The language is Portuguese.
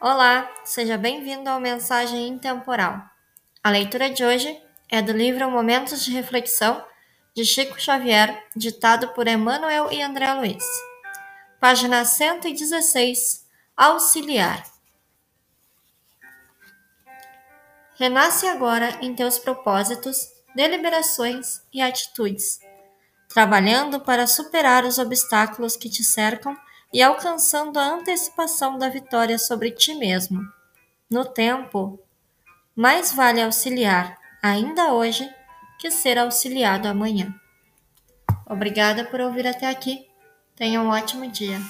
Olá, seja bem-vindo ao Mensagem Intemporal. A leitura de hoje é do livro Momentos de Reflexão, de Chico Xavier, ditado por Emmanuel e André Luiz. Página 116 Auxiliar. Renasce agora em teus propósitos, deliberações e atitudes, trabalhando para superar os obstáculos que te cercam e alcançando a antecipação da vitória sobre ti mesmo. No tempo, mais vale auxiliar ainda hoje que ser auxiliado amanhã. Obrigada por ouvir até aqui. Tenha um ótimo dia.